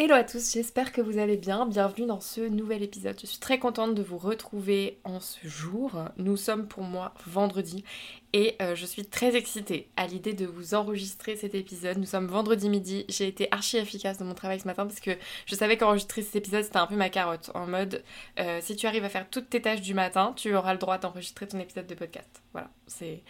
Hello à tous, j'espère que vous allez bien. Bienvenue dans ce nouvel épisode. Je suis très contente de vous retrouver en ce jour. Nous sommes pour moi vendredi et euh, je suis très excitée à l'idée de vous enregistrer cet épisode. Nous sommes vendredi midi. J'ai été archi efficace dans mon travail ce matin parce que je savais qu'enregistrer cet épisode c'était un peu ma carotte. En mode, euh, si tu arrives à faire toutes tes tâches du matin, tu auras le droit d'enregistrer ton épisode de podcast. Voilà, c'est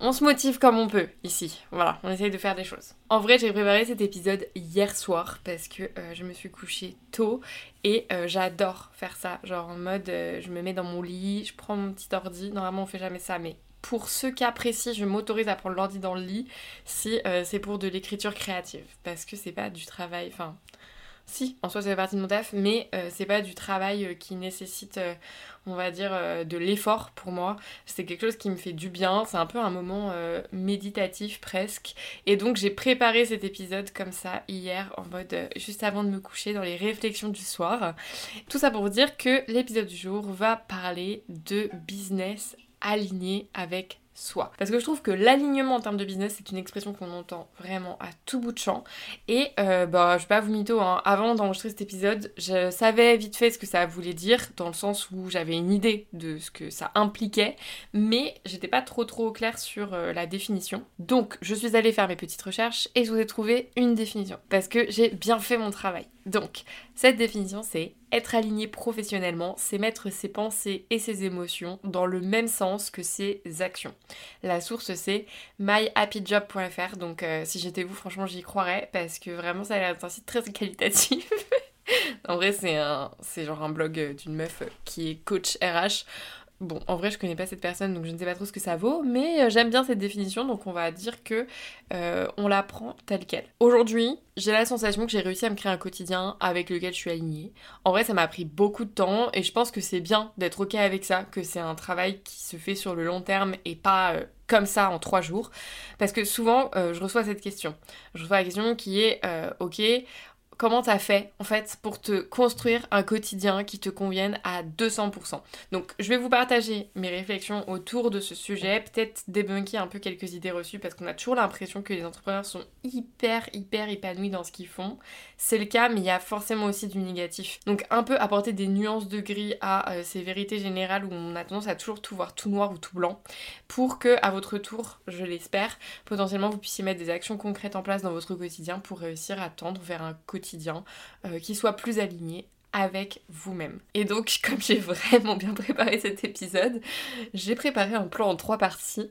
on se motive comme on peut ici. Voilà, on essaye de faire des choses. En vrai, j'ai préparé cet épisode hier soir parce que euh, je me suis couchée tôt et euh, j'adore faire ça. Genre en mode, euh, je me mets dans mon lit, je prends mon petit ordi. Normalement, on fait jamais ça, mais pour ce cas précis, je m'autorise à prendre l'ordi dans le lit si c'est pour de l'écriture créative parce que c'est pas du travail. Enfin, si, en soi, ça fait partie de mon taf, mais c'est pas du travail qui nécessite on va dire, euh, de l'effort pour moi. C'est quelque chose qui me fait du bien, c'est un peu un moment euh, méditatif presque. Et donc j'ai préparé cet épisode comme ça hier, en mode euh, juste avant de me coucher, dans les réflexions du soir. Tout ça pour vous dire que l'épisode du jour va parler de business aligné avec soi. Parce que je trouve que l'alignement en termes de business, c'est une expression qu'on entend vraiment à tout bout de champ. Et euh, bah, je vais pas vous mytho, hein. avant d'enregistrer cet épisode, je savais vite fait ce que ça voulait dire, dans le sens où j'avais une idée de ce que ça impliquait, mais j'étais pas trop trop claire sur euh, la définition. Donc, je suis allée faire mes petites recherches et je vous ai trouvé une définition. Parce que j'ai bien fait mon travail. Donc, cette définition, c'est être aligné professionnellement, c'est mettre ses pensées et ses émotions dans le même sens que ses actions. La source, c'est myhappyjob.fr, donc euh, si j'étais vous, franchement, j'y croirais, parce que vraiment, ça a l'air d'être un site très qualitatif. en vrai, c'est genre un blog d'une meuf qui est coach RH. Bon, en vrai, je connais pas cette personne, donc je ne sais pas trop ce que ça vaut, mais euh, j'aime bien cette définition, donc on va dire que euh, on la prend telle qu'elle. Aujourd'hui, j'ai la sensation que j'ai réussi à me créer un quotidien avec lequel je suis alignée. En vrai, ça m'a pris beaucoup de temps, et je pense que c'est bien d'être ok avec ça, que c'est un travail qui se fait sur le long terme et pas euh, comme ça en trois jours, parce que souvent, je reçois cette question. Je reçois la question qui est, ok, comment t'as fait en fait pour te construire un quotidien qui te convienne à 200%. Donc je vais vous partager mes réflexions autour de ce sujet, peut-être débunker un peu quelques idées reçues parce qu'on a toujours l'impression que les entrepreneurs sont hyper hyper épanouis dans ce qu'ils font. C'est le cas mais il y a forcément aussi du négatif. Donc un peu apporter des nuances de gris à euh, ces vérités générales où on a tendance à toujours tout voir tout noir ou tout blanc pour que à votre tour, je l'espère, potentiellement vous puissiez mettre des actions concrètes en place dans votre quotidien pour réussir à tendre vers un quotidien euh, qui soit plus aligné avec vous-même. Et donc, comme j'ai vraiment bien préparé cet épisode, j'ai préparé un plan en trois parties.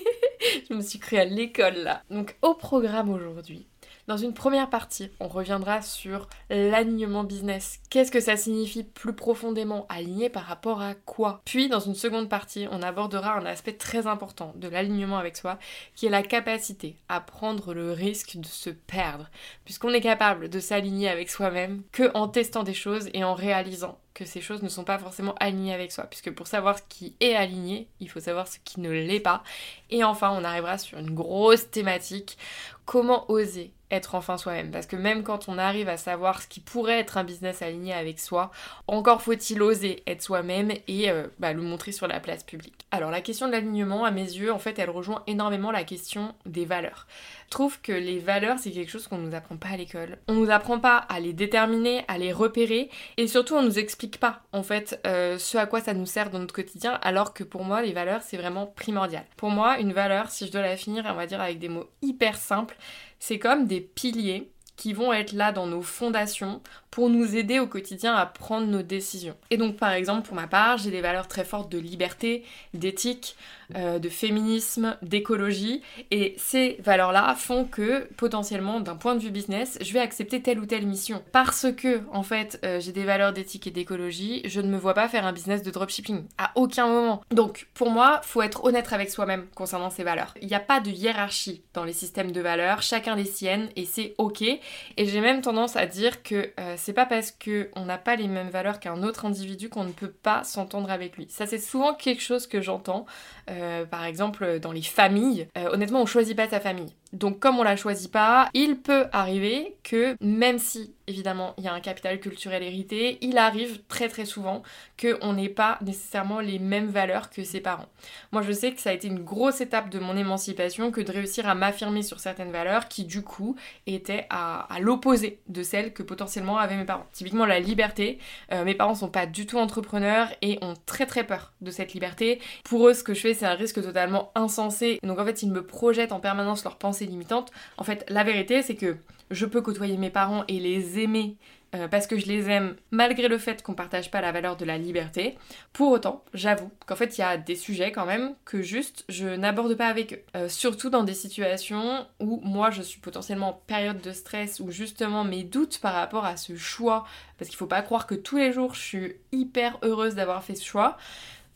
je me suis créée à l'école là. Donc, au programme aujourd'hui, dans une première partie, on reviendra sur l'alignement business. Qu'est-ce que ça signifie plus profondément Aligné par rapport à quoi? Puis, dans une seconde partie, on abordera un aspect très important de l'alignement avec soi, qui est la capacité à prendre le risque de se perdre, puisqu'on est capable de s'aligner avec soi-même que en testant des choses et en réalisant que ces choses ne sont pas forcément alignées avec soi, puisque pour savoir ce qui est aligné, il faut savoir ce qui ne l'est pas. Et enfin, on arrivera sur une grosse thématique, comment oser être enfin soi-même. Parce que même quand on arrive à savoir ce qui pourrait être un business aligné avec soi, encore faut-il oser être soi-même et euh, bah, le montrer sur la place publique. Alors la question de l'alignement, à mes yeux, en fait, elle rejoint énormément la question des valeurs. Je trouve que les valeurs, c'est quelque chose qu'on ne nous apprend pas à l'école. On nous apprend pas à les déterminer, à les repérer, et surtout on nous explique pas en fait euh, ce à quoi ça nous sert dans notre quotidien, alors que pour moi les valeurs c'est vraiment primordial. Pour moi une valeur, si je dois la finir, on va dire avec des mots hyper simples, c'est comme des piliers qui vont être là dans nos fondations pour nous aider au quotidien à prendre nos décisions. Et donc par exemple pour ma part, j'ai des valeurs très fortes de liberté, d'éthique, euh, de féminisme, d'écologie. Et ces valeurs-là font que potentiellement d'un point de vue business, je vais accepter telle ou telle mission. Parce que en fait euh, j'ai des valeurs d'éthique et d'écologie, je ne me vois pas faire un business de dropshipping. À aucun moment. Donc pour moi, faut être honnête avec soi-même concernant ces valeurs. Il n'y a pas de hiérarchie dans les systèmes de valeurs, chacun les siennes et c'est ok. Et j'ai même tendance à dire que euh, c'est pas parce qu'on n'a pas les mêmes valeurs qu'un autre individu qu'on ne peut pas s'entendre avec lui. Ça, c'est souvent quelque chose que j'entends. Euh, par exemple, dans les familles, euh, honnêtement, on choisit pas sa famille. Donc comme on la choisit pas, il peut arriver que même si évidemment il y a un capital culturel hérité, il arrive très très souvent qu'on n'ait pas nécessairement les mêmes valeurs que ses parents. Moi je sais que ça a été une grosse étape de mon émancipation que de réussir à m'affirmer sur certaines valeurs qui du coup étaient à, l'opposé de celles que potentiellement avaient mes parents. Typiquement la liberté, euh, mes parents sont pas du tout entrepreneurs et ont très très peur de cette liberté. Pour eux ce que je fais c'est un risque totalement insensé. Donc en fait ils me projettent en permanence leurs pensées limitantes. En fait, la vérité, c'est que je peux côtoyer mes parents et les aimer euh, parce que je les aime malgré le fait qu'on partage pas la valeur de la liberté. Pour autant, j'avoue qu'en fait, il y a des sujets quand même que juste je n'aborde pas avec eux. Euh, surtout dans des situations où moi je suis potentiellement en période de stress ou justement mes doutes par rapport à ce choix, parce qu'il faut pas croire que tous les jours je suis hyper heureuse d'avoir fait ce choix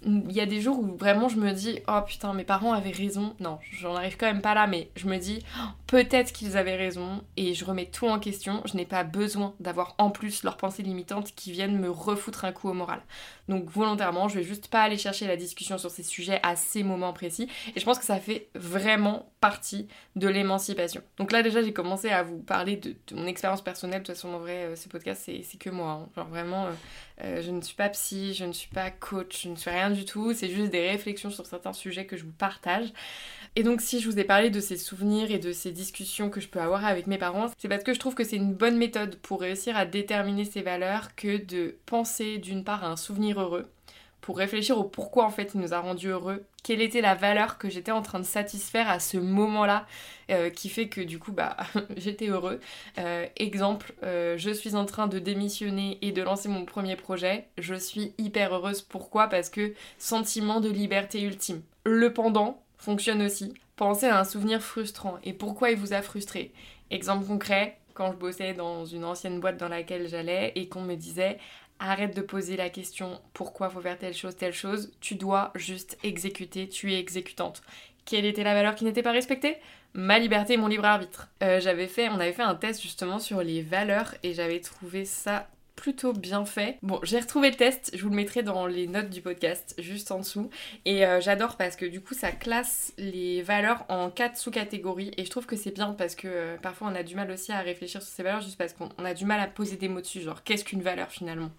il y a des jours où vraiment je me dis oh putain mes parents avaient raison. Non j'en arrive quand même pas là mais je me dis peut-être qu'ils avaient raison et je remets tout en question. Je n'ai pas besoin d'avoir en plus leurs pensées limitantes qui viennent me refoutre un coup au moral donc volontairement je vais juste pas aller chercher la discussion sur ces sujets à ces moments précis et je pense que ça fait vraiment partie de l'émancipation donc là déjà j'ai commencé à vous parler de, mon expérience personnelle de toute façon en vrai euh, ce podcast c'est que moi hein. genre vraiment euh, euh, je ne suis pas psy, je ne suis pas coach, je ne suis rien du tout. C'est juste des réflexions sur certains sujets que je vous partage. Et donc si je vous ai parlé de ces souvenirs et de ces discussions que je peux avoir avec mes parents, c'est parce que je trouve que c'est une bonne méthode pour réussir à déterminer ces valeurs que de penser d'une part à un souvenir heureux pour réfléchir au pourquoi en fait il nous a rendu heureux, quelle était la valeur que j'étais en train de satisfaire à ce moment-là euh, qui fait que du coup bah j'étais heureux. Euh, exemple, euh, je suis en train de démissionner et de lancer mon premier projet, je suis hyper heureuse. Pourquoi? Parce que sentiment de liberté ultime. Le pendant fonctionne aussi. Pensez à un souvenir frustrant et pourquoi il vous a frustré. Exemple concret, quand je bossais dans une ancienne boîte dans laquelle j'allais et qu'on me disait Arrête de poser la question pourquoi faut faire telle chose, telle chose. Tu dois juste exécuter, tu es exécutante. Quelle était la valeur qui n'était pas respectée? Ma liberté et mon libre arbitre. Euh, on avait fait un test justement sur les valeurs et j'avais trouvé ça plutôt bien fait. Bon, j'ai retrouvé le test, je vous le mettrai dans les notes du podcast, juste en dessous. Et euh, j'adore parce que du coup, ça classe les valeurs en quatre sous-catégories. Et je trouve que c'est bien parce que euh, parfois on a du mal aussi à réfléchir sur ces valeurs juste parce qu'on a du mal à poser des mots dessus. Genre, qu'est-ce qu'une valeur finalement?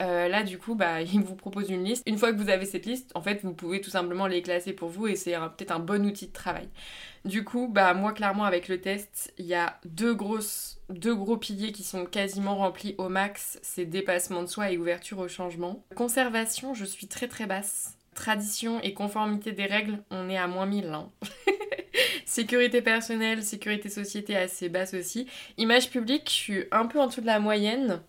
Euh, là, du coup, bah, il vous propose une liste. Une fois que vous avez cette liste, en fait, vous pouvez tout simplement les classer pour vous et c'est peut-être un bon outil de travail. Du coup, bah, moi, clairement, avec le test, il y a deux, grosses, deux gros piliers qui sont quasiment remplis au max c'est dépassement de soi et ouverture au changement. Conservation, je suis très très basse. Tradition et conformité des règles, on est à moins 1000. Hein. sécurité personnelle, sécurité société assez basse aussi. Image publique, je suis un peu en dessous de la moyenne.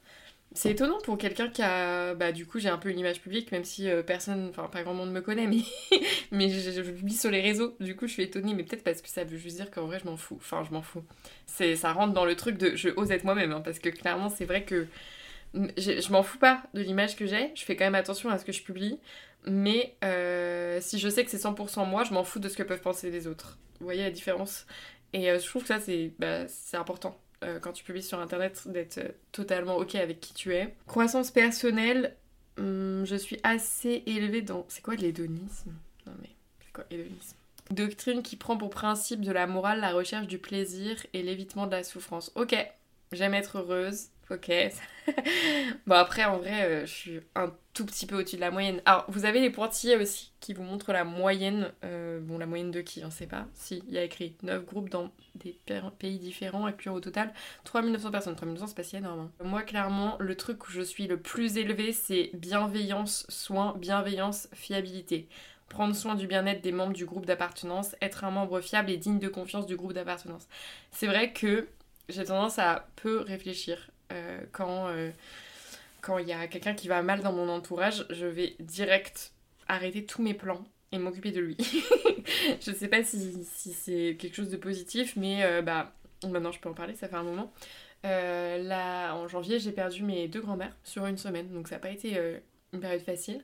C'est étonnant pour quelqu'un qui a. Bah, du coup, j'ai un peu une image publique, même si euh, personne, enfin, pas grand monde me connaît, mais, mais je, publie sur les réseaux. Du coup, je suis étonnée, mais peut-être parce que ça veut juste dire qu'en vrai, je m'en fous. Enfin, je m'en fous. C'est, ça rentre dans le truc de je ose être moi-même, hein, parce que clairement, c'est vrai que je, m'en fous pas de l'image que j'ai. Je fais quand même attention à ce que je publie. Mais euh, si je sais que c'est 100% moi, je m'en fous de ce que peuvent penser les autres. Vous voyez la différence? Et euh, je trouve que ça, c'est bah, important. Euh, quand tu publies sur internet d'être euh, totalement ok avec qui tu es. Croissance personnelle, hum, je suis assez élevée dans. C'est quoi l'hédonisme? Non mais, c'est quoi l'hédonisme? Doctrine qui prend pour principe de la morale la recherche du plaisir et l'évitement de la souffrance. Ok, j'aime être heureuse, Ok. bon, après, en vrai, euh, je suis un tout petit peu au-dessus de la moyenne. Alors, vous avez les pointillés aussi qui vous montrent la moyenne. Euh, bon, la moyenne de qui, on sait pas. Si, il y a écrit 9 groupes dans des pays différents, incluant au total 3900 personnes. 3900, c'est pas si énorme. Hein. Moi, clairement, le truc où je suis le plus élevé, c'est bienveillance, soin, bienveillance, fiabilité prendre soin du bien-être des membres du groupe d'appartenance, être un membre fiable et digne de confiance du groupe d'appartenance. C'est vrai que j'ai tendance à peu réfléchir quand euh, quand il y a quelqu'un qui va mal dans mon entourage, je vais direct arrêter tous mes plans et m'occuper de lui. je sais pas si, si c'est quelque chose de positif, mais euh, bah maintenant je peux en parler, ça fait un moment. là, en janvier, j'ai perdu mes deux grands-mères sur une semaine, donc ça n'a pas été une période facile.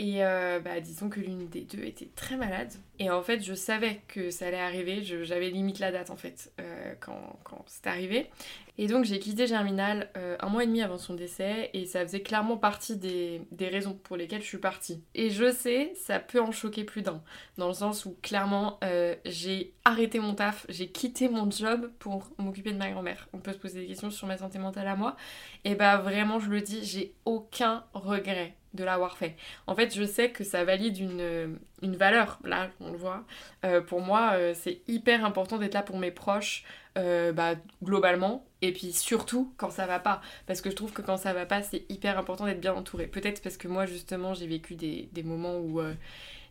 Et euh, bah, disons que l'une des deux était très malade. Et en fait, je savais que ça allait arriver. J'avais limite la date en fait euh, quand, quand c'est arrivé. Et donc j'ai quitté Germinal euh, un mois et demi avant son décès. Et ça faisait clairement partie des, raisons pour lesquelles je suis partie. Et je sais, ça peut en choquer plus d'un. Dans le sens où clairement, j'ai arrêté mon taf. J'ai quitté mon job pour m'occuper de ma grand-mère. On peut se poser des questions sur ma santé mentale à moi. Et bah vraiment, je le dis, j'ai aucun regret de l'avoir fait. En fait, je sais que ça valide une, une valeur, là, on le voit. Euh, pour moi, euh, c'est hyper important d'être là pour mes proches, euh, bah, globalement, et puis surtout quand ça va pas. Parce que je trouve que quand ça va pas, c'est hyper important d'être bien entouré. Peut-être parce que moi, justement, j'ai vécu des, des, moments où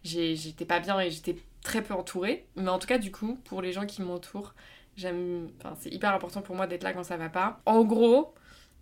j'étais pas bien et j'étais très peu entourée. Mais en tout cas, du coup, pour les gens qui m'entourent, j'aime... Enfin, c'est hyper important pour moi d'être là quand ça va pas. En gros,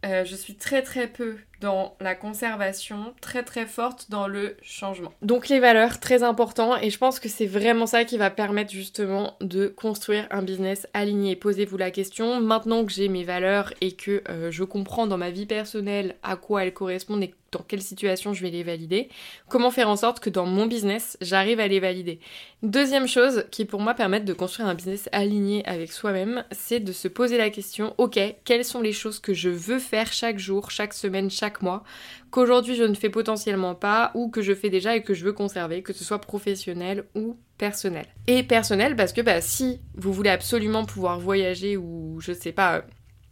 je suis très très peu dans la conservation, très très forte dans le changement. Donc les valeurs, très important, et je pense que c'est vraiment ça qui va permettre justement de construire un business aligné. Posez-vous la question, maintenant que j'ai mes valeurs et que euh, je comprends dans ma vie personnelle à quoi elles correspondent et dans quelle situation je vais les valider, comment faire en sorte que dans mon business, j'arrive à les valider. Deuxième chose qui pour moi permet de construire un business aligné avec soi-même, c'est de se poser la question, ok, quelles sont les choses que je veux faire chaque jour, chaque semaine, chaque mois, qu'aujourd'hui je ne fais potentiellement pas ou que je fais déjà et que je veux conserver, que ce soit professionnel ou personnel. Et personnel parce que bah, si vous voulez absolument pouvoir voyager ou je sais pas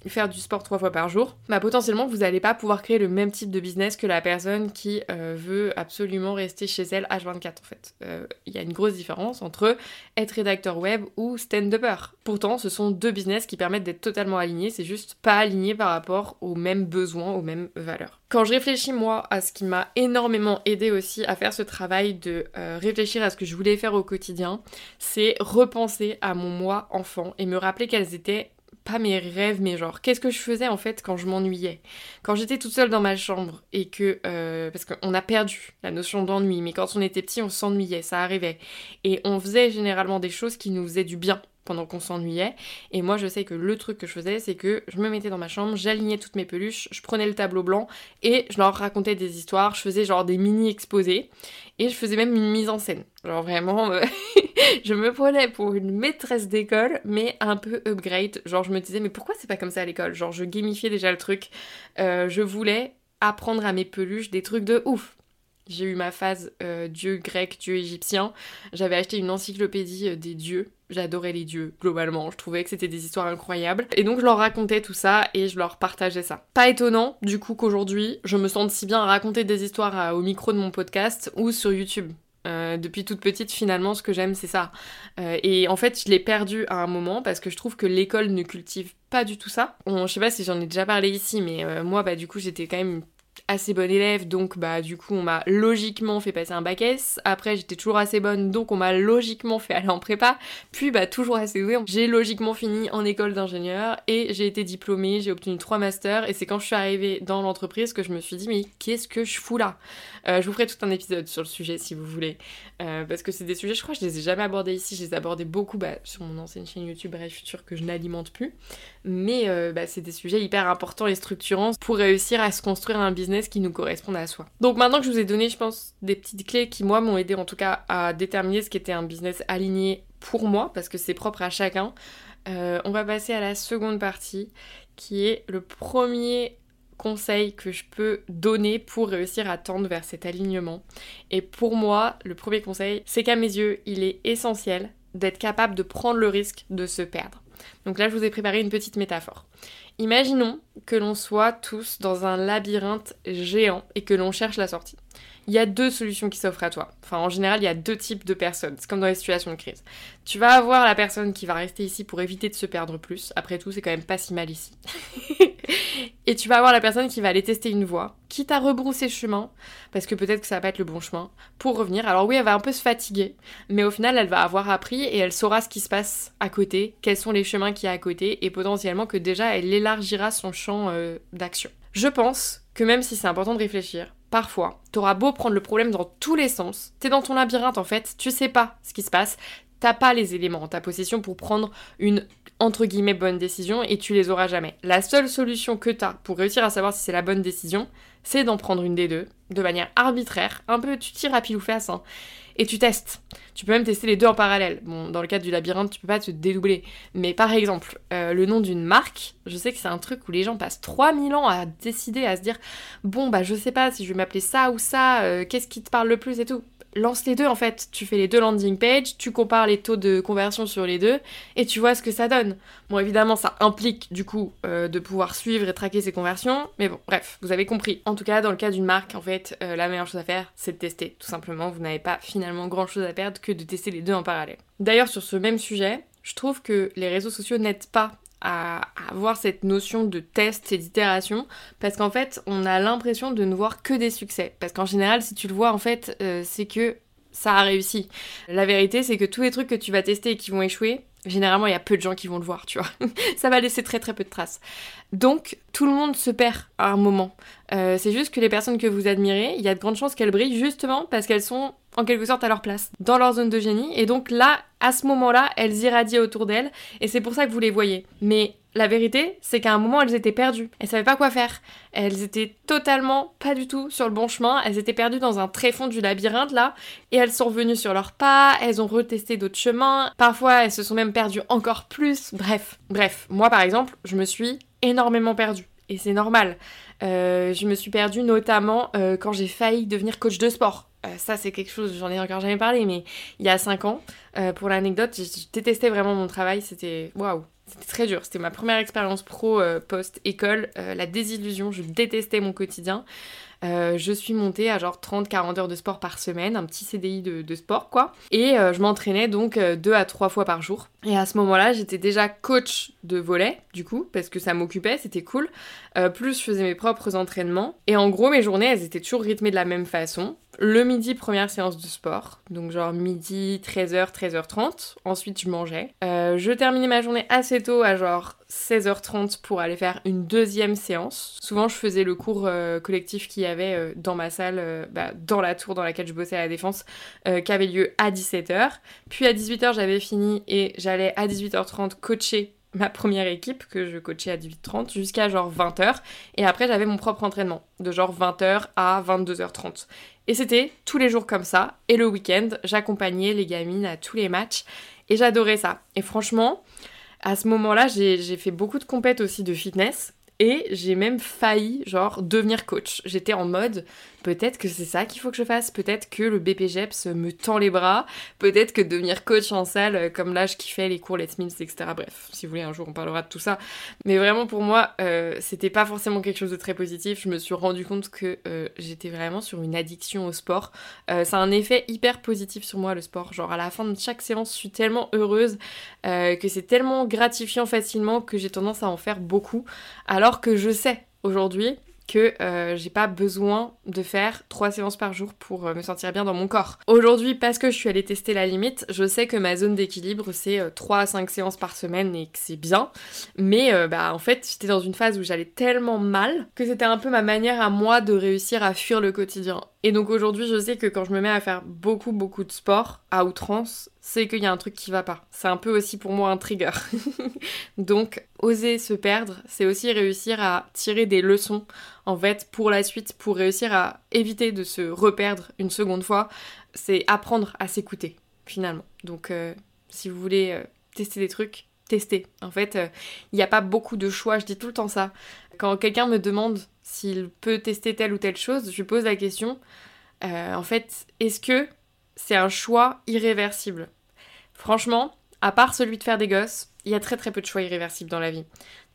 faire du sport trois fois par jour, bah potentiellement vous n'allez pas pouvoir créer le même type de business que la personne qui euh, veut absolument rester chez elle H24 en fait. Euh, il y a une grosse différence entre être rédacteur web ou stand-upper. Pourtant, ce sont deux business qui permettent d'être totalement alignés, c'est juste pas aligné par rapport aux mêmes besoins, aux mêmes valeurs. Quand je réfléchis moi à ce qui m'a énormément aidé aussi à faire ce travail de euh, réfléchir à ce que je voulais faire au quotidien, c'est repenser à mon moi enfant et me rappeler quelles étaient pas mes rêves, mais genre, qu'est-ce que je faisais en fait quand je m'ennuyais? Quand j'étais toute seule dans ma chambre et que. Euh, parce qu'on a perdu la notion d'ennui, mais quand on était petit, on s'ennuyait, ça arrivait. Et on faisait généralement des choses qui nous faisaient du bien pendant qu'on s'ennuyait. Et moi, je sais que le truc que je faisais, c'est que je me mettais dans ma chambre, j'alignais toutes mes peluches, je prenais le tableau blanc et je leur racontais des histoires. Je faisais genre des mini exposés et je faisais même une mise en scène. Genre vraiment, euh, je me prenais pour une maîtresse d'école, mais un peu upgrade. Genre je me disais, mais pourquoi c'est pas comme ça à l'école? Genre je gamifiais déjà le truc. Euh, je voulais apprendre à mes peluches des trucs de ouf. J'ai eu ma phase euh, dieu grec, dieu égyptien. J'avais acheté une encyclopédie des dieux J'adorais les dieux, globalement. Je trouvais que c'était des histoires incroyables. Et donc, je leur racontais tout ça et je leur partageais ça. Pas étonnant, du coup, qu'aujourd'hui, je me sente si bien à raconter des histoires au micro de mon podcast ou sur YouTube. Euh, depuis toute petite, finalement, ce que j'aime, c'est ça. Euh, et en fait, je l'ai perdu à un moment parce que je trouve que l'école ne cultive pas du tout ça. je sais pas si j'en ai déjà parlé ici, mais euh, moi, bah, du coup, j'étais quand même assez bonne élève, donc bah du coup on m'a logiquement fait passer un bac S. Après j'étais toujours assez bonne, donc on m'a logiquement fait aller en prépa. Puis bah toujours assez douée, j'ai logiquement fini en école d'ingénieur et j'ai été diplômée, j'ai obtenu trois masters. Et c'est quand je suis arrivée dans l'entreprise que je me suis dit mais qu'est-ce que je fous là? Euh, Je vous ferai tout un épisode sur le sujet si vous voulez, euh, parce que c'est des sujets, je crois que je les ai jamais abordés ici, je les ai abordés beaucoup bah, sur mon ancienne chaîne YouTube Bref Futur que je n'alimente plus, mais euh, bah, c'est des sujets hyper importants et structurants pour réussir à se construire un business qui nous correspondent à soi. Donc maintenant que je vous ai donné, je pense, des petites clés qui, moi, m'ont aidé en tout cas à déterminer ce qui était un business aligné pour moi, parce que c'est propre à chacun, euh, on va passer à la seconde partie, qui est le premier conseil que je peux donner pour réussir à tendre vers cet alignement. Et pour moi, le premier conseil, c'est qu'à mes yeux, il est essentiel d'être capable de prendre le risque de se perdre. Donc là, je vous ai préparé une petite métaphore. Imaginons que l'on soit tous dans un labyrinthe géant et que l'on cherche la sortie. Il y a deux solutions qui s'offrent à toi. Enfin, en général, il y a deux types de personnes. C'est comme dans les situations de crise. Tu vas avoir la personne qui va rester ici pour éviter de se perdre plus. Après tout, c'est quand même pas si mal ici. et tu vas avoir la personne qui va aller tester une voie, quitte à rebrousser chemin, parce que peut-être que ça va pas être le bon chemin, pour revenir. Alors oui, elle va un peu se fatiguer, mais au final, elle va avoir appris et elle saura ce qui se passe à côté, quels sont les chemins qu'il y a à côté, et potentiellement que déjà, elle élargira son champ euh, d'action. Je pense que même si c'est important de réfléchir, parfois, t'auras beau prendre le problème dans tous les sens, t'es dans ton labyrinthe en fait, tu sais pas ce qui se passe, t'as pas les éléments en ta possession pour prendre une entre guillemets bonne décision et tu les auras jamais. La seule solution que t'as pour réussir à savoir si c'est la bonne décision, c'est d'en prendre une des deux, de manière arbitraire, un peu tu tires à pile ou face, hein, et tu testes. Tu peux même tester les deux en parallèle. Bon, dans le cadre du labyrinthe, tu peux pas te dédoubler. Mais par exemple, euh, le nom d'une marque, je sais que c'est un truc où les gens passent 3000 ans à décider, à se dire bon, bah je sais pas si je vais m'appeler ça ou ça, euh, qu'est-ce qui te parle le plus et tout lance les deux en fait. Tu fais les deux landing pages, tu compares les taux de conversion sur les deux et tu vois ce que ça donne. Bon, évidemment, ça implique du coup euh, de pouvoir suivre et traquer ces conversions, mais bon, bref, vous avez compris. En tout cas, dans le cas d'une marque, en fait, euh, la meilleure chose à faire, c'est de tester. Tout simplement, vous n'avez pas finalement grand chose à perdre que de tester les deux en parallèle. D'ailleurs, sur ce même sujet, je trouve que les réseaux sociaux n'aident pas à, avoir cette notion de test et d'itération parce qu'en fait on a l'impression de ne voir que des succès. Parce qu'en général si tu le vois en fait euh, c'est que ça a réussi. La vérité c'est que tous les trucs que tu vas tester et qui vont échouer généralement il y a peu de gens qui vont le voir tu vois. Ça va laisser très très peu de traces. Donc tout le monde se perd à un moment. Euh, c'est juste que les personnes que vous admirez il y a de grandes chances qu'elles brillent justement parce qu'elles sont en quelque sorte à leur place, dans leur zone de génie, et donc là, à ce moment-là, elles irradient autour d'elles, et c'est pour ça que vous les voyez. Mais la vérité, c'est qu'à un moment, elles étaient perdues. Elles savaient pas quoi faire. Elles étaient totalement pas du tout sur le bon chemin. Elles étaient perdues dans un tréfonds du labyrinthe là. Et elles sont revenues sur leurs pas. Elles ont retesté d'autres chemins. Parfois, elles se sont même perdues encore plus. Bref, bref. Moi, par exemple, je me suis énormément perdue. Et c'est normal. Euh, je me suis perdue notamment euh, quand j'ai failli devenir coach de sport. Euh, ça, c'est quelque chose, j'en ai encore jamais parlé, mais il y a 5 ans, pour l'anecdote, je détestais vraiment mon travail. C'était waouh, c'était très dur. C'était ma première expérience pro post-école. la désillusion, je détestais mon quotidien. Je suis montée à genre 30-40 heures de sport par semaine, un petit CDI de, sport quoi. Et je m'entraînais donc 2 à 3 fois par jour. Et à ce moment-là, j'étais déjà coach de volet, du coup, parce que ça m'occupait, c'était cool. plus je faisais mes propres entraînements. Et en gros, mes journées, elles étaient toujours rythmées de la même façon. Le midi, première séance de sport. Donc genre midi, 13h, 13h30. Ensuite, je mangeais. Euh, je terminais ma journée assez tôt à genre 16h30 pour aller faire une deuxième séance. Souvent, je faisais le cours euh, collectif qu'il y avait euh, dans ma salle, bah, dans la tour dans laquelle je bossais à la défense, qui avait lieu à 17h. Puis à 18h, j'avais fini et j'allais à 18h30 coacher ma première équipe que je coachais à 18h30 jusqu'à genre 20h et après j'avais mon propre entraînement de genre 20h à 22h30 et c'était tous les jours comme ça. Et le week-end, j'accompagnais les gamines à tous les matchs. Et j'adorais ça. Et franchement, à ce moment-là, j'ai fait beaucoup de compètes aussi de fitness. Et j'ai même failli, genre, devenir coach. J'étais en mode, peut-être que c'est ça qu'il faut que je fasse, peut-être que le BPGEPS me tend les bras, peut-être que devenir coach en salle, euh, comme là je kiffais les cours Let's Meals, etc. Bref, si vous voulez, un jour on parlera de tout ça. Mais vraiment pour moi, euh, c'était pas forcément quelque chose de très positif. Je me suis rendu compte que euh, j'étais vraiment sur une addiction au sport. ça a un effet hyper positif sur moi, le sport. Genre à la fin de chaque séance, je suis tellement heureuse que c'est tellement gratifiant facilement que j'ai tendance à en faire beaucoup. Alors que je sais aujourd'hui que euh, j'ai pas besoin de faire trois séances par jour pour euh, me sentir bien dans mon corps. Aujourd'hui, parce que je suis allée tester la limite, je sais que ma zone d'équilibre c'est 3 euh, à 5 séances par semaine et que c'est bien. Mais bah en fait, j'étais dans une phase où j'allais tellement mal que c'était un peu ma manière à moi de réussir à fuir le quotidien. Et donc aujourd'hui, je sais que quand je me mets à faire beaucoup beaucoup de sport à outrance, c'est qu'il y a un truc qui va pas. C'est un peu aussi pour moi un trigger. Donc, oser se perdre, c'est aussi réussir à tirer des leçons, en fait, pour la suite, pour réussir à éviter de se reperdre une seconde fois. C'est apprendre à s'écouter, finalement. Donc, euh, si vous voulez euh, tester des trucs, testez. En fait, euh, il n'y a pas beaucoup de choix, je dis tout le temps ça. Quand quelqu'un me demande s'il peut tester telle ou telle chose, je lui pose la question, en fait, est-ce que c'est un choix irréversible? Franchement, à part celui de faire des gosses, il y a très très peu de choix irréversibles dans la vie.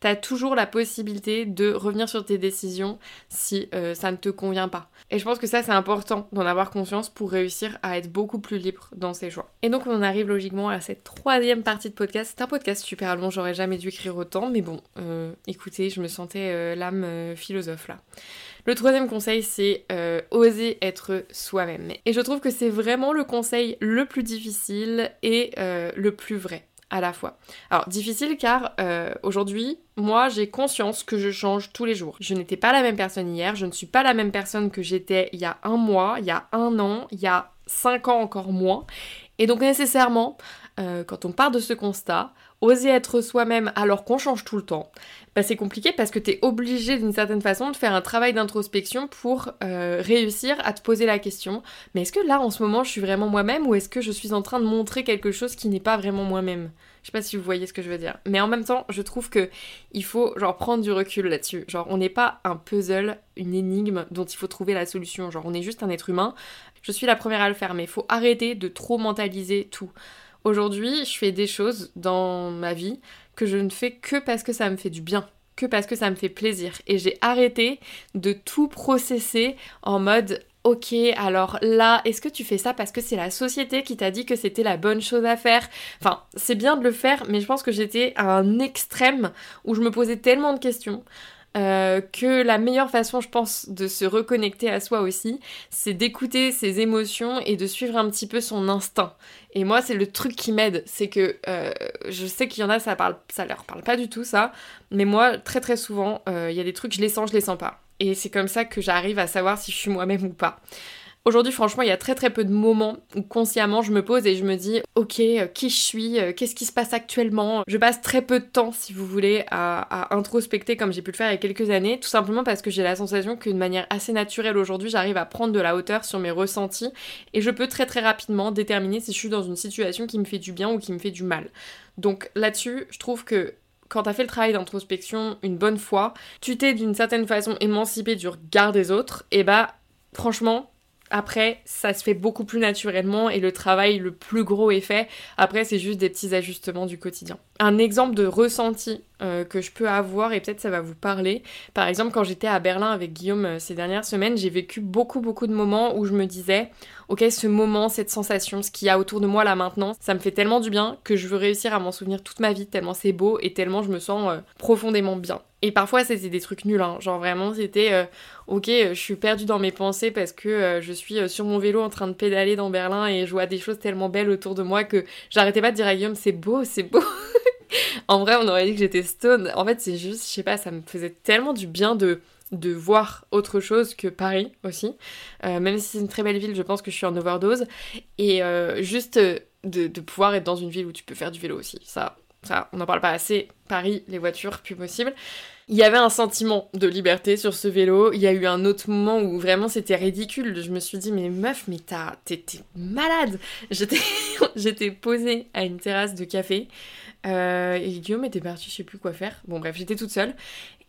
T'as toujours la possibilité de revenir sur tes décisions si euh, ça ne te convient pas. Et je pense que ça c'est important d'en avoir conscience pour réussir à être beaucoup plus libre dans ses choix. Et donc on arrive logiquement à cette troisième partie de podcast. C'est un podcast super long, j'aurais jamais dû écrire autant, mais bon, euh, écoutez, je me sentais euh, l'âme philosophe là. Le troisième conseil, c'est oser être soi-même. Et je trouve que c'est vraiment le conseil le plus difficile et le plus vrai à la fois. Alors difficile car euh, aujourd'hui, moi j'ai conscience que je change tous les jours. Je n'étais pas la même personne hier, je ne suis pas la même personne que j'étais il y a un mois, il y a un an, il y a cinq ans encore moins. Et donc nécessairement, quand on part de ce constat, oser être soi-même alors qu'on change tout le temps, bah c'est compliqué parce que tu es obligé d'une certaine façon de faire un travail d'introspection pour euh, réussir à te poser la question, mais est-ce que là en ce moment je suis vraiment moi-même ou est-ce que je suis en train de montrer quelque chose qui n'est pas vraiment moi-même? Je sais pas si vous voyez ce que je veux dire. Mais en même temps, je trouve que il faut genre prendre du recul là-dessus. Genre on n'est pas un puzzle, une énigme dont il faut trouver la solution. Genre on est juste un être humain. Je suis la première à le faire, mais il faut arrêter de trop mentaliser tout. Aujourd'hui, je fais des choses dans ma vie que je ne fais que parce que ça me fait du bien, que parce que ça me fait plaisir. Et j'ai arrêté de tout processer en mode ok, alors là, est-ce que tu fais ça parce que c'est la société qui t'a dit que c'était la bonne chose à faire? Enfin, c'est bien de le faire, mais je pense que j'étais à un extrême où je me posais tellement de questions. Euh, que la meilleure façon, je pense, de se reconnecter à soi aussi, c'est d'écouter ses émotions et de suivre un petit peu son instinct. Et moi, c'est le truc qui m'aide, c'est que euh, je sais qu'il y en a, ça ça leur parle pas du tout ça, mais moi, très très souvent, euh, il y a des trucs, je les sens, je les sens pas. Et c'est comme ça que j'arrive à savoir si je suis moi-même ou pas. Aujourd'hui, franchement, il y a très très peu de moments où consciemment je me pose et je me dis, ok, euh, qui je suis, euh, qu'est-ce qui se passe actuellement? Je passe très peu de temps, si vous voulez, à, introspecter comme j'ai pu le faire il y a quelques années, tout simplement parce que j'ai la sensation qu'une manière assez naturelle aujourd'hui, j'arrive à prendre de la hauteur sur mes ressentis et je peux très très rapidement déterminer si je suis dans une situation qui me fait du bien ou qui me fait du mal. Donc là-dessus, je trouve que quand t'as fait le travail d'introspection une bonne fois, tu t'es d'une certaine façon émancipé du regard des autres, et bah franchement, après, ça se fait beaucoup plus naturellement et le travail le plus gros est fait. Après, c'est juste des petits ajustements du quotidien. Un exemple de ressenti euh, que je peux avoir et peut-être ça va vous parler. Par exemple, quand j'étais à Berlin avec Guillaume euh, ces dernières semaines, j'ai vécu beaucoup beaucoup de moments où je me disais, ok, ce moment, cette sensation, ce qu'il y a autour de moi là maintenant, ça me fait tellement du bien que je veux réussir à m'en souvenir toute ma vie, tellement c'est beau et tellement je me sens euh, profondément bien. Et parfois, c'était des trucs nuls, hein. genre vraiment, c'était euh, ok, je suis perdue dans mes pensées parce que euh, je suis euh, sur mon vélo en train de pédaler dans Berlin et je vois des choses tellement belles autour de moi que j'arrêtais pas de dire à Guillaume, c'est beau, c'est beau. en vrai, on aurait dit que j'étais stone. En fait, c'est juste, je sais pas, ça me faisait tellement du bien de de voir autre chose que Paris aussi. même si c'est une très belle ville, je pense que je suis en overdose. Et juste de, de pouvoir être dans une ville où tu peux faire du vélo aussi. Ça, ça, on n'en parle pas assez. Paris, les voitures, plus possible. Il y avait un sentiment de liberté sur ce vélo. Il y a eu un autre moment où vraiment c'était ridicule. Je me suis dit, mais meuf, mais t'es malade. J'étais, posée à une terrasse de café. Euh, et Guillaume était parti, je sais plus quoi faire. Bon, bref, j'étais toute seule.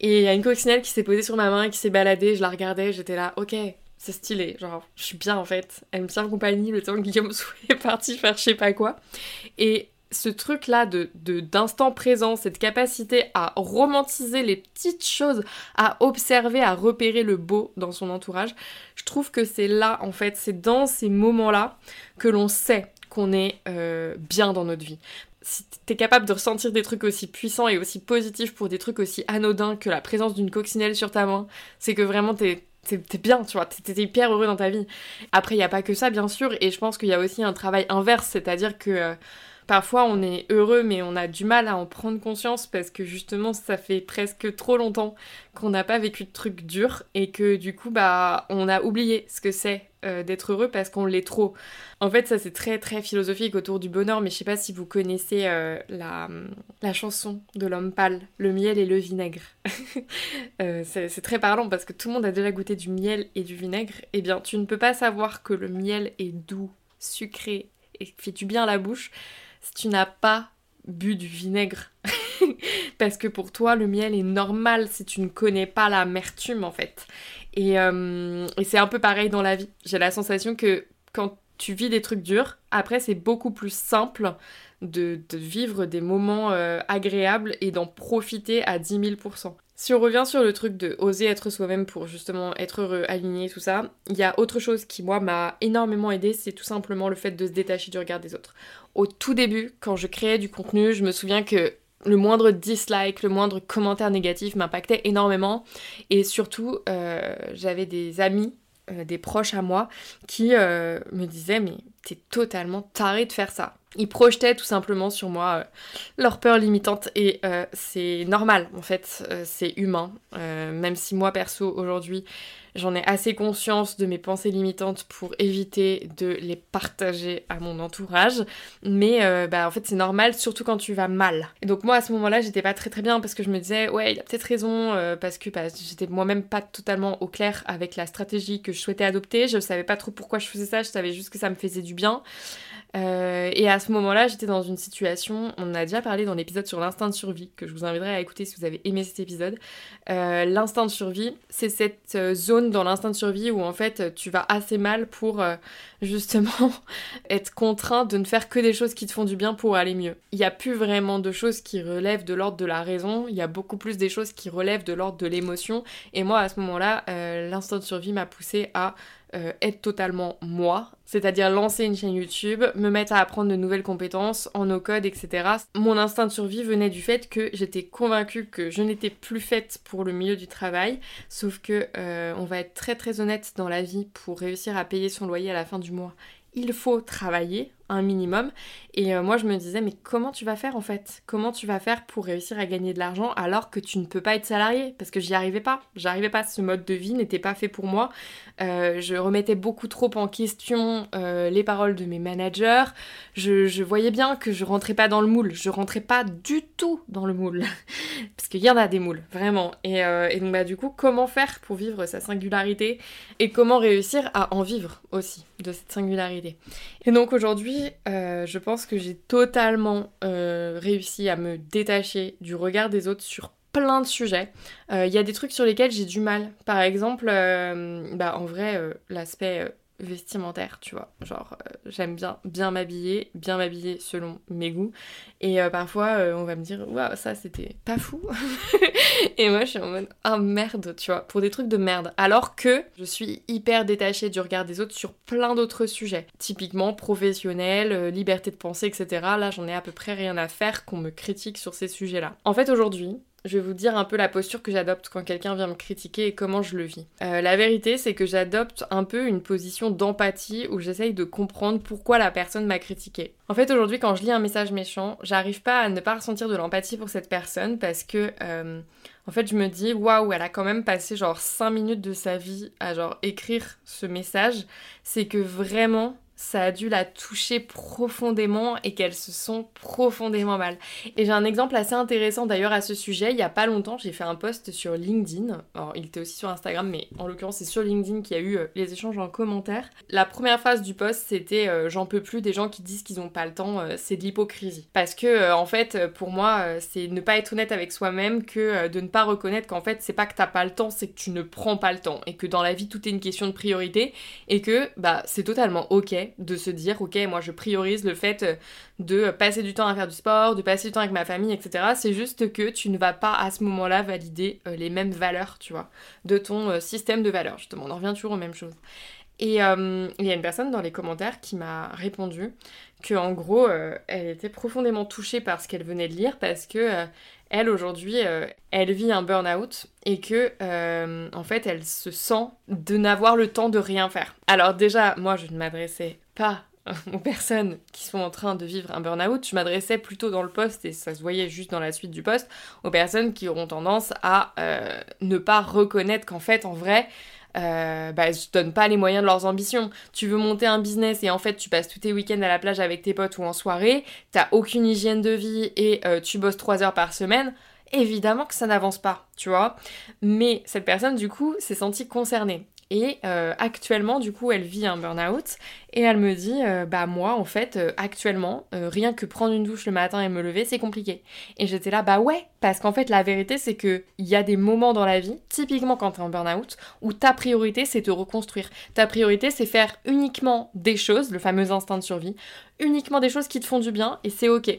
Et il y a une coccinelle qui s'est posée sur ma main, qui s'est baladée. Je la regardais, j'étais là, ok, c'est stylé. Genre, je suis bien en fait. Elle me tient compagnie le temps que Guillaume soit parti faire je sais pas quoi. Et ce truc-là de, d'instant présent, cette capacité à romantiser les petites choses, à observer, à repérer le beau dans son entourage, je trouve que c'est là, en fait, c'est dans ces moments-là que l'on sait qu'on est euh, bien dans notre vie. Si t'es capable de ressentir des trucs aussi puissants et aussi positifs pour des trucs aussi anodins que la présence d'une coccinelle sur ta main, c'est que vraiment t'es t'es bien, tu vois, t'es hyper heureux dans ta vie. Après, il n'y a pas que ça, bien sûr, et je pense qu'il y a aussi un travail inverse, c'est-à-dire que euh, Parfois on est heureux mais on a du mal à en prendre conscience parce que justement ça fait presque trop longtemps qu'on n'a pas vécu de trucs durs et que du coup bah on a oublié ce que c'est euh, d'être heureux parce qu'on l'est trop. En fait ça c'est très très philosophique autour du bonheur mais je sais pas si vous connaissez euh, la, chanson de l'homme pâle, le miel et le vinaigre. Euh, c'est très parlant parce que tout le monde a déjà goûté du miel et du vinaigre. Eh bien tu ne peux pas savoir que le miel est doux, sucré et fait du bien à la bouche si tu n'as pas bu du vinaigre. Parce que pour toi, le miel est normal si tu ne connais pas l'amertume en fait. Et, euh, c'est un peu pareil dans la vie. J'ai la sensation que quand tu vis des trucs durs, après c'est beaucoup plus simple de, vivre des moments euh, agréables et d'en profiter à 10 000%. Si on revient sur le truc de oser être soi-même pour justement être heureux, aligné, tout ça, il y a autre chose qui, moi, m'a énormément aidé, c'est tout simplement le fait de se détacher du regard des autres. Au tout début, quand je créais du contenu, je me souviens que le moindre dislike, le moindre commentaire négatif m'impactait énormément. Et surtout, euh, j'avais des amis, euh, des proches à moi, qui euh, me disaient Mais t'es totalement taré de faire ça ils projetaient tout simplement sur moi euh, leur peur limitante et euh, c'est normal en fait, euh, c'est humain. même si moi perso aujourd'hui J'en ai assez conscience de mes pensées limitantes pour éviter de les partager à mon entourage. Mais euh, bah, en fait, c'est normal, surtout quand tu vas mal. Donc, moi, à ce moment-là, j'étais pas très très bien parce que je me disais, ouais, il a peut-être raison, euh, parce que bah, j'étais moi-même pas totalement au clair avec la stratégie que je souhaitais adopter. Je savais pas trop pourquoi je faisais ça, je savais juste que ça me faisait du bien. Euh, et à ce moment-là, j'étais dans une situation, on a déjà parlé dans l'épisode sur l'instinct de survie, que je vous inviterai à écouter si vous avez aimé cet épisode. L'instinct de survie, c'est cette euh, dans l'instinct de survie où en fait tu vas assez mal pour justement être contraint de ne faire que des choses qui te font du bien pour aller mieux. Il n'y a plus vraiment de choses qui relèvent de l'ordre de la raison, il y a beaucoup plus des choses qui relèvent de l'ordre de l'émotion. Et moi, à ce moment-là, l'instinct de survie m'a poussé à euh, être totalement moi, c'est-à-dire lancer une chaîne YouTube, me mettre à apprendre de nouvelles compétences en no-code, etc. Mon instinct de survie venait du fait que j'étais convaincue que je n'étais plus faite pour le milieu du travail, sauf que euh, on va être très très honnête dans la vie pour réussir à payer son loyer à la fin du mois. Il faut travailler, un minimum. Et euh, moi, je me disais, mais comment tu vas faire en fait? Comment tu vas faire pour réussir à gagner de l'argent alors que tu ne peux pas être salarié? Parce que j'y arrivais pas. J'arrivais pas. Ce mode de vie n'était pas fait pour moi. Euh, je remettais beaucoup trop en question euh, les paroles de mes managers. Je, voyais bien que je rentrais pas dans le moule. Je rentrais pas du tout dans le moule. Parce qu'il y en a des moules, vraiment. Et, et donc, bah, du coup, comment faire pour vivre sa singularité? Et comment réussir à en vivre aussi de cette singularité? Et donc, aujourd'hui, euh, je pense que j'ai totalement euh, réussi à me détacher du regard des autres sur plein de sujets. Il euh, y a des trucs sur lesquels j'ai du mal. Par exemple, bah, en vrai, l'aspect vestimentaire, tu vois. Genre, euh, j'aime bien bien m'habiller, bien m'habiller selon mes goûts. Et euh, parfois, euh, on va me dire, waouh, ça c'était pas fou. et moi, je suis en mode, ah merde, tu vois, pour des trucs de merde. Alors que je suis hyper détachée du regard des autres sur plein d'autres sujets. Typiquement professionnel, liberté de penser, etc. Là, j'en ai à peu près rien à faire qu'on me critique sur ces sujets-là. En fait, aujourd'hui, je vais vous dire un peu la posture que j'adopte quand quelqu'un vient me critiquer et comment je le vis. Euh, la vérité, c'est que j'adopte un peu une position d'empathie où j'essaye de comprendre pourquoi la personne m'a critiqué. En fait, aujourd'hui, quand je lis un message méchant, j'arrive pas à ne pas ressentir de l'empathie pour cette personne parce que, euh, en fait, je me dis, waouh, elle a quand même passé genre 5 minutes de sa vie à genre écrire ce message. C'est que vraiment, ça a dû la toucher profondément et qu'elle se sent profondément mal. Et j'ai un exemple assez intéressant d'ailleurs à ce sujet. Il y a pas longtemps, j'ai fait un post sur LinkedIn. Alors, il était aussi sur Instagram, mais en l'occurrence, c'est sur LinkedIn qu'il y a eu euh, les échanges en commentaire. La première phrase du post, c'était euh, J'en peux plus des gens qui disent qu'ils n'ont pas le temps, euh, c'est de l'hypocrisie. Parce que, en fait, pour moi, c'est ne pas être honnête avec soi-même que de ne pas reconnaître qu'en fait, c'est pas que t'as pas le temps, c'est que tu ne prends pas le temps. Et que dans la vie, tout est une question de priorité. Et que, bah, c'est totalement ok de se dire, ok, moi je priorise le fait euh, de passer du temps à faire du sport, de passer du temps avec ma famille, etc. C'est juste que tu ne vas pas à ce moment-là valider euh, les mêmes valeurs, tu vois, de ton euh, système de valeurs. Justement, on en revient toujours aux mêmes choses. Et il y a une personne dans les commentaires qui m'a répondu que en gros, elle était profondément touchée par ce qu'elle venait de lire parce que elle aujourd'hui, elle vit un burn-out et que en fait, elle se sent de n'avoir le temps de rien faire. Alors déjà, moi, je ne m'adressais pas aux personnes qui sont en train de vivre un burn-out, je m'adressais plutôt dans le poste, et ça se voyait juste dans la suite du poste, aux personnes qui auront tendance à euh, ne pas reconnaître qu'en fait, en vrai, euh, bah, je donne pas les moyens de leurs ambitions. Tu veux monter un business et en fait tu passes tous tes week-ends à la plage avec tes potes ou en soirée, t'as aucune hygiène de vie et euh, tu bosses 3 heures par semaine, évidemment que ça n'avance pas, tu vois. Mais cette personne du coup s'est sentie concernée. Et euh, actuellement, du coup, elle vit un burn-out et elle me dit, euh, bah moi, en fait, euh, actuellement, rien que prendre une douche le matin et me lever, c'est compliqué. Et j'étais là, bah ouais, parce qu'en fait, la vérité, c'est que il y a des moments dans la vie, typiquement quand t'es en burn-out, où ta priorité, c'est te reconstruire. Ta priorité, c'est faire uniquement des choses, le fameux instinct de survie, uniquement des choses qui te font du bien et c'est ok.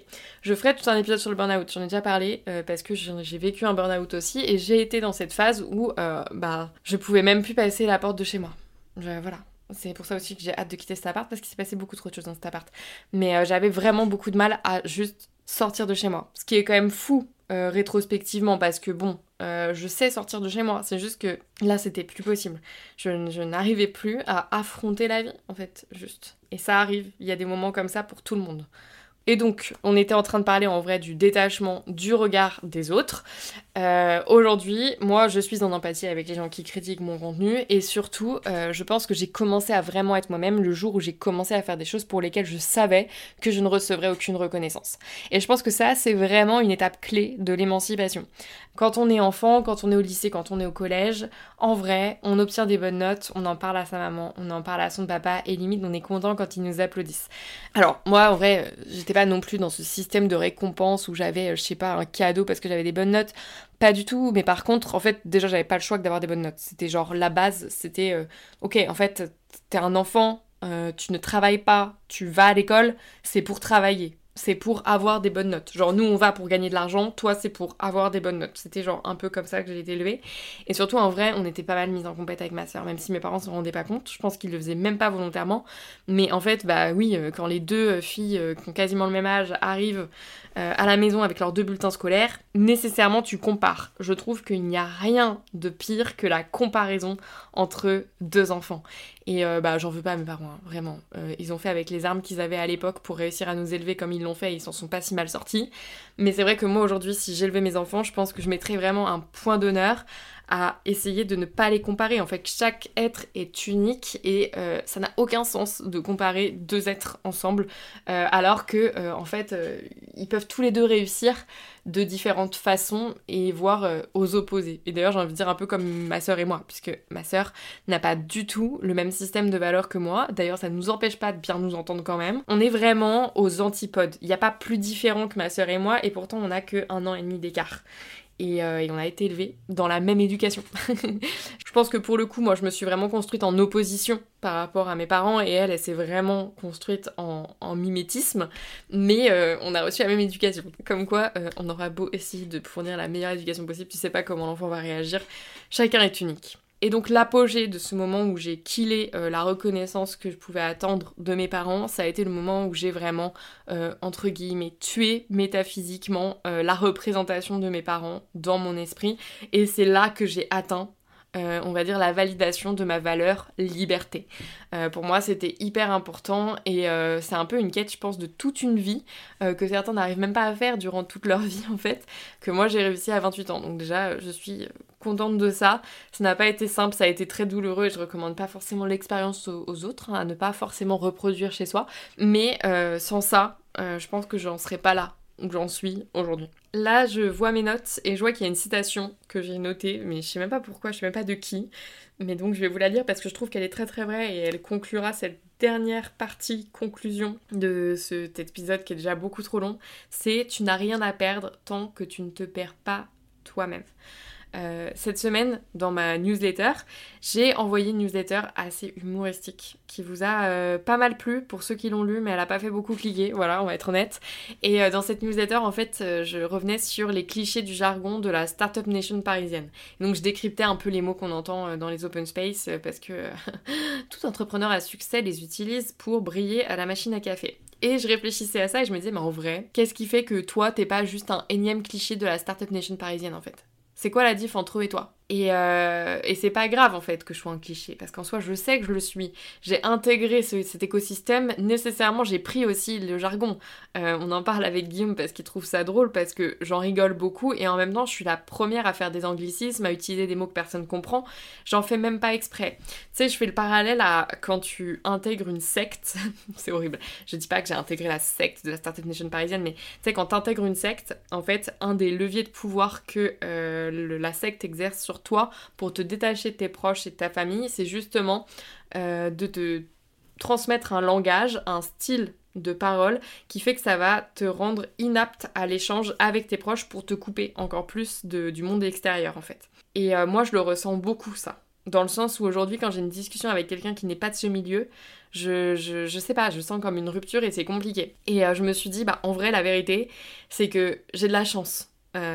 Je ferai tout un épisode sur le burn-out, j'en ai déjà parlé euh, parce que j'ai vécu un burn-out aussi et j'ai été dans cette phase où euh, bah je pouvais même plus passer la porte de chez moi. voilà. C'est pour ça aussi que j'ai hâte de quitter cet appart parce qu'il s'est passé beaucoup trop de choses dans cet appart. Mais euh, j'avais vraiment beaucoup de mal à juste sortir de chez moi. Ce qui est quand même fou rétrospectivement parce que bon, je sais sortir de chez moi. C'est juste que là, c'était plus possible. Je, je n'arrivais plus à affronter la vie, en fait, juste. Et ça arrive, il y a des moments comme ça pour tout le monde. Et donc, on était en train de parler en vrai du détachement du regard des autres. Euh, aujourd'hui, moi, je suis en empathie avec les gens qui critiquent mon contenu et surtout, euh, je pense que j'ai commencé à vraiment être moi-même le jour où j'ai commencé à faire des choses pour lesquelles je savais que je ne recevrais aucune reconnaissance. Et je pense que ça, c'est vraiment une étape clé de l'émancipation. Quand on est enfant, quand on est au lycée, quand on est au collège, en vrai, on obtient des bonnes notes, on en parle à sa maman, on en parle à son papa et limite on est content quand ils nous applaudissent. Alors moi, en vrai, j'étais non plus dans ce système de récompense où j'avais, je sais pas, un cadeau parce que j'avais des bonnes notes. Pas du tout, mais par contre, en fait, déjà j'avais pas le choix que d'avoir des bonnes notes. C'était genre la base, c'était euh, ok, en fait, t'es un enfant, euh, tu ne travailles pas, tu vas à l'école, c'est pour travailler c'est pour avoir des bonnes notes. Genre nous on va pour gagner de l'argent, toi c'est pour avoir des bonnes notes. C'était genre un peu comme ça que j'ai été élevée. Et surtout en vrai on était pas mal mis en compète avec ma soeur, même si mes parents se rendaient pas compte. Je pense qu'ils le faisaient même pas volontairement. Mais en fait bah oui, euh, quand les deux euh, filles euh, qui ont quasiment le même âge arrivent à la maison avec leurs deux bulletins scolaires, nécessairement tu compares. Je trouve qu'il n'y a rien de pire que la comparaison entre deux enfants. Et bah j'en veux pas à mes parents, hein, vraiment. ils ont fait avec les armes qu'ils avaient à l'époque pour réussir à nous élever comme ils l'ont fait, ils s'en sont pas si mal sortis. Mais c'est vrai que moi aujourd'hui, si j'élevais mes enfants, je pense que je mettrais vraiment un point d'honneur à essayer de ne pas les comparer. En fait, chaque être est unique et euh, ça n'a aucun sens de comparer deux êtres ensemble, euh, alors que euh, en fait, ils peuvent tous les deux réussir de différentes façons et voire aux opposés. Et d'ailleurs, j'ai envie de dire un peu comme ma sœur et moi, puisque ma sœur n'a pas du tout le même système de valeurs que moi. D'ailleurs, ça ne nous empêche pas de bien nous entendre quand même. On est vraiment aux antipodes. Il n'y a pas plus différent que ma sœur et moi, et pourtant on n'a que un an et demi d'écart. Euh, et, on a été élevés dans la même éducation. je pense que pour le coup, moi, je me suis vraiment construite en opposition par rapport à mes parents et elle, elle s'est vraiment construite en, mimétisme, mais euh, on a reçu la même éducation. Comme quoi, euh, on aura beau essayer de fournir la meilleure éducation possible, tu sais pas comment l'enfant va réagir, chacun est unique. Et donc l'apogée de ce moment où j'ai killé euh, la reconnaissance que je pouvais attendre de mes parents, ça a été le moment où j'ai vraiment, euh, entre guillemets, tué métaphysiquement euh, la représentation de mes parents dans mon esprit. Et c'est là que j'ai atteint euh, on va dire, la validation de ma valeur liberté. Euh, pour moi, c'était hyper important et euh, c'est un peu une quête, je pense, de toute une vie que certains n'arrivent même pas à faire durant toute leur vie, en fait, que moi j'ai réussi à 28 ans. Donc déjà, je suis contente de ça. Ça n'a pas été simple, ça a été très douloureux et je recommande pas forcément l'expérience aux, autres, hein, à ne pas forcément reproduire chez soi. Mais sans ça, je pense que j'en serais pas là où j'en suis aujourd'hui. Là, je vois mes notes et je vois qu'il y a une citation que j'ai notée, mais je sais même pas pourquoi, je sais même pas de qui. Mais donc je vais vous la lire parce que je trouve qu'elle est très très vraie et elle conclura cette dernière partie conclusion de cet épisode qui est déjà beaucoup trop long. C'est tu n'as rien à perdre tant que tu ne te perds pas toi-même. Euh, cette semaine, dans ma newsletter, j'ai envoyé une newsletter assez humoristique qui vous a euh, pas mal plu pour ceux qui l'ont lu, mais elle a pas fait beaucoup cliquer, voilà, on va être honnête. Et euh, dans cette newsletter, en fait, je revenais sur les clichés du jargon de la Startup Nation parisienne. donc je décryptais un peu les mots qu'on entend dans les open space parce que tout entrepreneur à succès les utilise pour briller à la machine à café. Et je réfléchissais à ça et je me disais, mais en vrai, qu'est-ce qui fait que toi, t'es pas juste un énième cliché de la Startup Nation parisienne en fait? C'est quoi la diff entre eux et toi? Euh, et, c'est pas grave en fait que je sois un cliché, parce qu'en soi je sais que je le suis. J'ai intégré cet écosystème, nécessairement j'ai pris aussi le jargon. Euh, on en parle avec Guillaume parce qu'il trouve ça drôle, parce que j'en rigole beaucoup, et en même temps je suis la première à faire des anglicismes, à utiliser des mots que personne comprend. J'en fais même pas exprès. Tu sais, je fais le parallèle à quand tu intègres une secte, c'est horrible. Je dis pas que j'ai intégré la secte de la Startup Nation parisienne, mais tu sais, quand t'intègres une secte, en fait, un des leviers de pouvoir que euh, la secte exerce sur toi pour te détacher de tes proches et de ta famille, c'est justement euh, de te transmettre un langage, un style de parole qui fait que ça va te rendre inapte à l'échange avec tes proches pour te couper encore plus du monde extérieur en fait. Et euh, moi je le ressens beaucoup ça. Dans le sens où aujourd'hui quand j'ai une discussion avec quelqu'un qui n'est pas de ce milieu, je, je, sais pas, je sens comme une rupture et c'est compliqué. Et euh, je me suis dit, bah en vrai la vérité c'est que j'ai de la chance.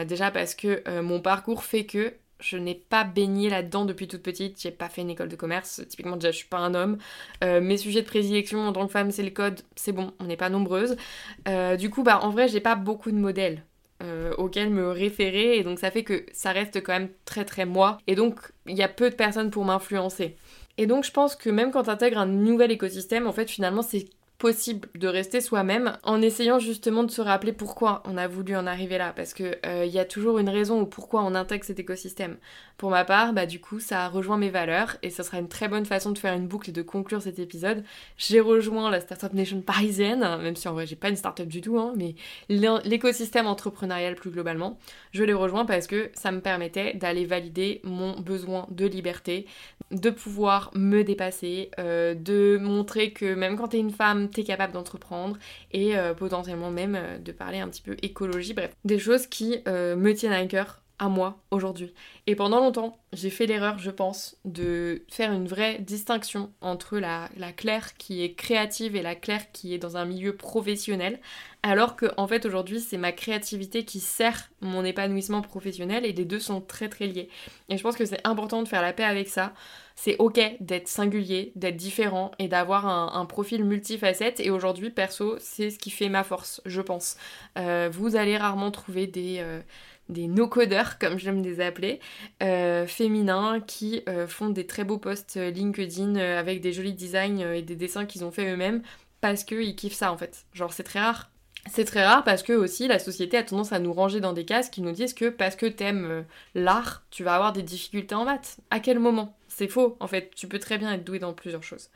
déjà parce que mon parcours fait que je n'ai pas baigné là-dedans depuis toute petite, j'ai pas fait une école de commerce, typiquement déjà je suis pas un homme. Euh, mes sujets de prédilection en tant que femme c'est le code, c'est bon, on n'est pas nombreuses. Euh, du coup bah en vrai j'ai pas beaucoup de modèles euh, auxquels me référer et donc ça fait que ça reste quand même très très moi et donc il y a peu de personnes pour m'influencer. Et donc je pense que même quand tu un nouvel écosystème, en fait finalement c'est possible de rester soi-même en essayant justement de se rappeler pourquoi on a voulu en arriver là parce que il y a toujours une raison ou pourquoi on intègre cet écosystème. Pour ma part, bah du coup, ça a rejoint mes valeurs et ça sera une très bonne façon de faire une boucle et de conclure cet épisode. J'ai rejoint la Startup Nation parisienne, même si en vrai j'ai pas une startup du tout, hein, mais l'écosystème entrepreneurial plus globalement. Je l'ai rejoint parce que ça me permettait d'aller valider mon besoin de liberté, de pouvoir me dépasser, euh, de montrer que même quand t'es une femme, capable d'entreprendre et euh, potentiellement même euh, de parler un petit peu écologie, bref, des choses qui me tiennent à cœur à moi aujourd'hui. Et pendant longtemps, j'ai fait l'erreur, je pense, de faire une vraie distinction entre la, la, Claire qui est créative et la Claire qui est dans un milieu professionnel, alors que en fait aujourd'hui c'est ma créativité qui sert mon épanouissement professionnel et les deux sont très très liés. Et je pense que c'est important de faire la paix avec ça. C'est ok d'être singulier, d'être différent et d'avoir un, profil multifacette. Et aujourd'hui, perso, c'est ce qui fait ma force, je pense. Euh, vous allez rarement trouver des... Euh, des no-codeurs, comme j'aime les appeler, euh, féminins qui euh, font des très beaux posts euh, LinkedIn avec des jolis designs et des dessins qu'ils ont fait eux-mêmes parce qu'ils kiffent ça en fait. Genre c'est très rare. C'est très rare parce que aussi la société a tendance à nous ranger dans des cases qui nous disent que parce que t'aimes l'art, tu vas avoir des difficultés en maths. À quel moment? C'est faux en fait, tu peux très bien être doué dans plusieurs choses.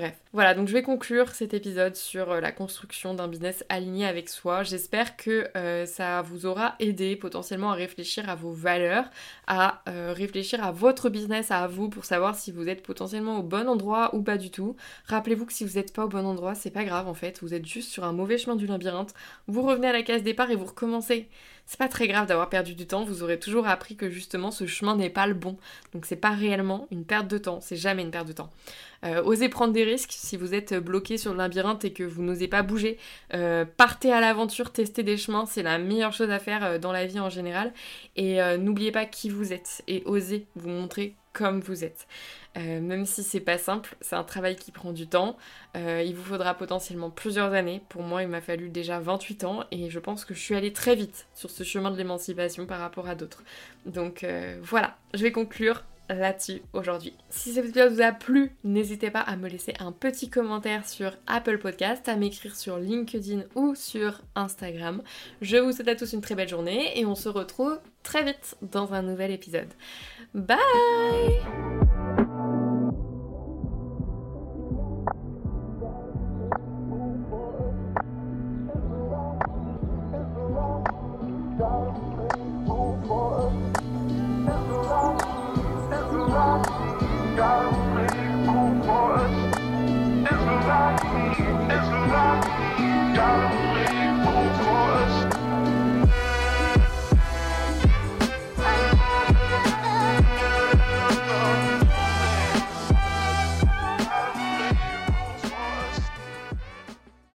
Bref, voilà, donc je vais conclure cet épisode sur euh, la construction d'un business aligné avec soi. J'espère que euh, ça vous aura aidé potentiellement à réfléchir à vos valeurs, à euh, réfléchir à votre business, à vous, pour savoir si vous êtes potentiellement au bon endroit ou pas du tout. Rappelez-vous que si vous n'êtes pas au bon endroit, c'est pas grave en fait, vous êtes juste sur un mauvais chemin du labyrinthe. Vous revenez à la case départ et vous recommencez c'est pas très grave d'avoir perdu du temps, vous aurez toujours appris que justement ce chemin n'est pas le bon. Donc c'est pas réellement une perte de temps, c'est jamais une perte de temps. Euh, osez prendre des risques si vous êtes bloqué sur le labyrinthe et que vous n'osez pas bouger. Euh, partez à l'aventure, testez des chemins, c'est la meilleure chose à faire euh, dans la vie en général. Et n'oubliez pas qui vous êtes et osez vous montrer comme vous êtes. Euh, même si c'est pas simple, c'est un travail qui prend du temps. Euh, il vous faudra potentiellement plusieurs années. Pour moi, il m'a fallu déjà 28 ans et je pense que je suis allée très vite sur ce chemin de l'émancipation par rapport à d'autres. Donc euh, voilà, je vais conclure là-dessus aujourd'hui. Si cet épisode vous a plu, n'hésitez pas à me laisser un petit commentaire sur Apple Podcast, à m'écrire sur LinkedIn ou sur Instagram. Je vous souhaite à tous une très belle journée et on se retrouve très vite dans un nouvel épisode. Bye